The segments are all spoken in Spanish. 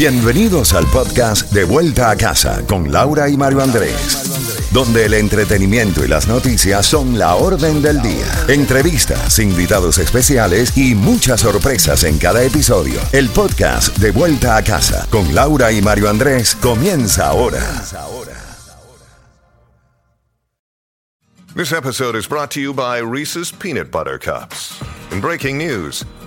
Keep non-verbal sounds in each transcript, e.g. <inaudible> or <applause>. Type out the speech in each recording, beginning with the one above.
Bienvenidos al podcast De Vuelta a Casa con Laura y Mario Andrés, donde el entretenimiento y las noticias son la orden del día. Entrevistas, invitados especiales y muchas sorpresas en cada episodio. El podcast De Vuelta a Casa con Laura y Mario Andrés comienza ahora. This episode is brought to you by Reese's Peanut Butter Cups. In breaking news,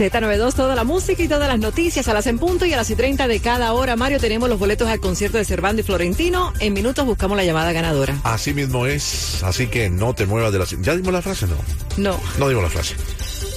Z92, toda la música y todas las noticias a las en punto y a las y 30 de cada hora. Mario, tenemos los boletos al concierto de Cervando y Florentino. En minutos buscamos la llamada ganadora. Así mismo es, así que no te muevas de la... ¿Ya dimos la frase? No. No, No dimos la frase.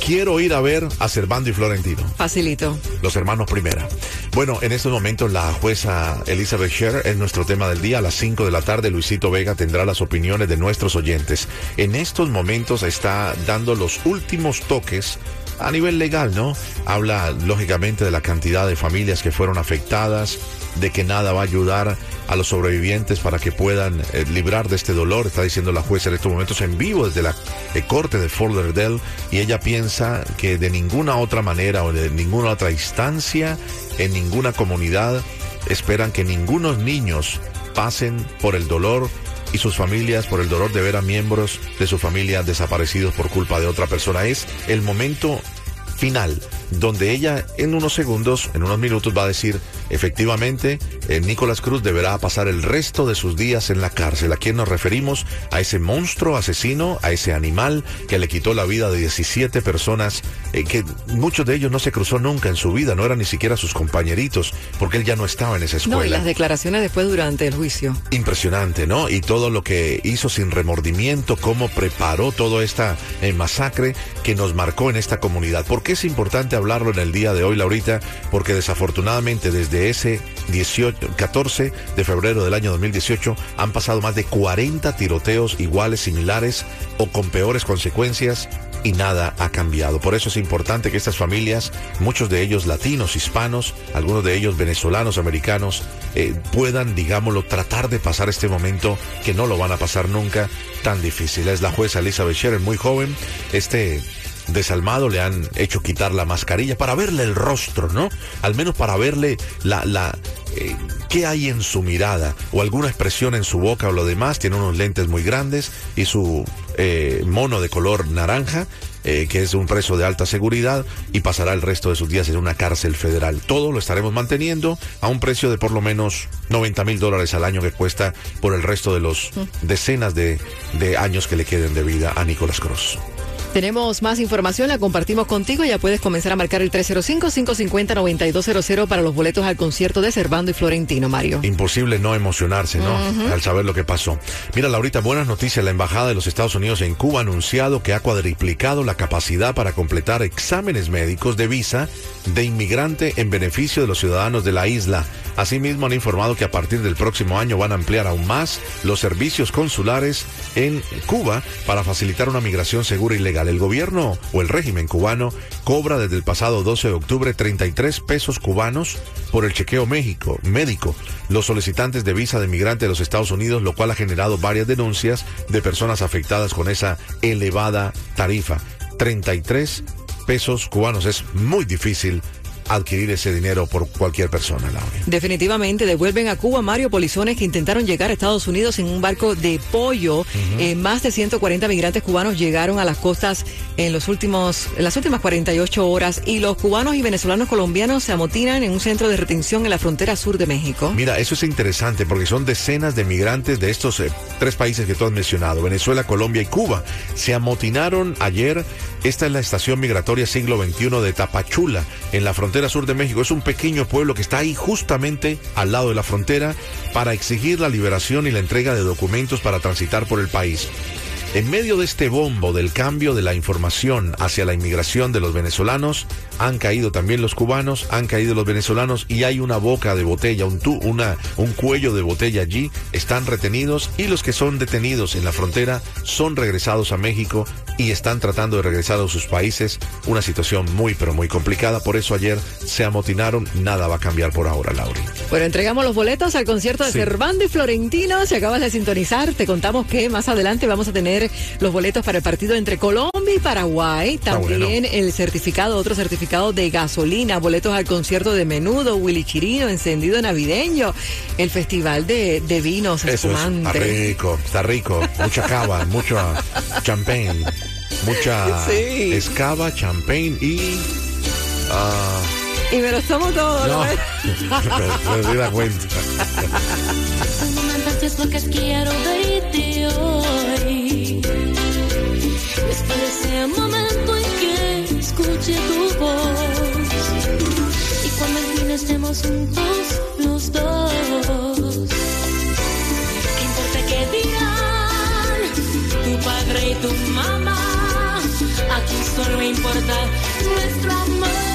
Quiero ir a ver a Cervando y Florentino, facilito. los hermanos Primera. Bueno, en estos momentos la jueza Elizabeth Sher es nuestro tema del día. A las 5 de la tarde Luisito Vega tendrá las opiniones de nuestros oyentes. En estos momentos está dando los últimos toques a nivel legal, ¿no? Habla lógicamente de la cantidad de familias que fueron afectadas, de que nada va a ayudar a los sobrevivientes para que puedan eh, librar de este dolor, está diciendo la jueza en estos momentos en vivo desde la eh, corte de Fort Lauderdale y ella piensa que de ninguna otra manera o de ninguna otra instancia, en ninguna comunidad, esperan que ningunos niños pasen por el dolor y sus familias por el dolor de ver a miembros de su familia desaparecidos por culpa de otra persona. Es el momento final donde ella en unos segundos, en unos minutos va a decir, efectivamente, eh, Nicolás Cruz deberá pasar el resto de sus días en la cárcel. ¿A quién nos referimos? A ese monstruo asesino, a ese animal que le quitó la vida de 17 personas, eh, que muchos de ellos no se cruzó nunca en su vida, no eran ni siquiera sus compañeritos, porque él ya no estaba en esa escuela. No, y las declaraciones después durante el juicio. Impresionante, ¿no? Y todo lo que hizo sin remordimiento, cómo preparó toda esta eh, masacre que nos marcó en esta comunidad. ¿Por qué es importante hablarlo en el día de hoy, Laurita? Porque desafortunadamente desde ese 18, 14 de febrero del año 2018 han pasado más de 40 tiroteos iguales, similares o con peores consecuencias y nada ha cambiado. Por eso es importante que estas familias, muchos de ellos latinos, hispanos, algunos de ellos venezolanos, americanos, eh, puedan, digámoslo, tratar de pasar este momento que no lo van a pasar nunca tan difícil. Es la jueza Elizabeth Scherer, muy joven. Este desalmado le han hecho quitar la mascarilla para verle el rostro, ¿no? Al menos para verle la, la, eh, qué hay en su mirada o alguna expresión en su boca o lo demás. Tiene unos lentes muy grandes y su eh, mono de color naranja. eh, que es un preso de alta seguridad y pasará el resto de sus días en una cárcel federal. Todo lo estaremos manteniendo a un precio de por lo menos 90 mil dólares al año que cuesta por el resto de los decenas de, de años que le queden de vida a Nicolás Cruz. Tenemos más información, la compartimos contigo. Ya puedes comenzar a marcar el 305-550-9200 para los boletos al concierto de Cervando y Florentino, Mario. Imposible no emocionarse, ¿no? Al saber lo que pasó. Mira, Laurita, buenas noticias. La Embajada de los Estados Unidos en Cuba ha anunciado que ha cuadriplicado la capacidad para completar exámenes médicos de visa de inmigrante en beneficio de los ciudadanos de la isla. Asimismo, han informado que a partir del próximo año van a ampliar aún más los servicios consulares en Cuba para facilitar una migración segura y legal. El gobierno o el régimen cubano cobra desde el pasado 12 de octubre 33 pesos cubanos por el chequeo México, médico. Los solicitantes de visa de migrante de los Estados Unidos, lo cual ha generado varias denuncias de personas afectadas con esa elevada tarifa. 33 pesos cubanos. Es muy difícil adquirir ese dinero por cualquier persona, Laura. Definitivamente devuelven a Cuba Mario Polizones que intentaron llegar a Estados Unidos en un barco de pollo. Eh, más de 140 migrantes cubanos llegaron a las costas en los últimos, en las últimas 48 horas y los cubanos y venezolanos colombianos se amotinan en un centro de retención en la frontera sur de México. Mira, eso es interesante porque son decenas de migrantes de estos eh, tres países que tú has mencionado, Venezuela, Colombia y Cuba. Se amotinaron ayer. Esta es la estación migratoria siglo XXI de Tapachula, en la frontera sur de México. Es un pequeño pueblo que está ahí justamente al lado de la frontera para exigir la liberación y la entrega de documentos para transitar por el país. En medio de este bombo del cambio de la información hacia la inmigración de los venezolanos, han caído también los cubanos, han caído los venezolanos y hay una boca de botella, un, tu, una, un cuello de botella allí, están retenidos y los que son detenidos en la frontera son regresados a México y están tratando de regresar a sus países. Una situación muy pero muy complicada, por eso ayer se amotinaron, nada va a cambiar por ahora, Lauri. Bueno, entregamos los boletos al concierto de Sí. Cervando y Florentino. Si acabas de sintonizar, te contamos que más adelante vamos a tener los boletos para el partido entre Colombia y Paraguay. También bueno. el certificado, otro certificado de gasolina, boletos al concierto de Menudo, Willy Chirino, encendido navideño, el festival de, de vinos Eso es, está rico, está rico. Mucha cava, <laughs> mucho champagne, mucha Sí. escava, champagne y... ah, Y me los tomo todos. no, ¿no? <laughs> me, me di la cuenta. Momento así es lo que quiero verte hoy. Después de ese momento en que escuche tu voz. Y cuando al fin estemos juntos los dos. ¿Qué importa qué dirán tu padre y tu mamá? Aquí solo importa nuestro amor.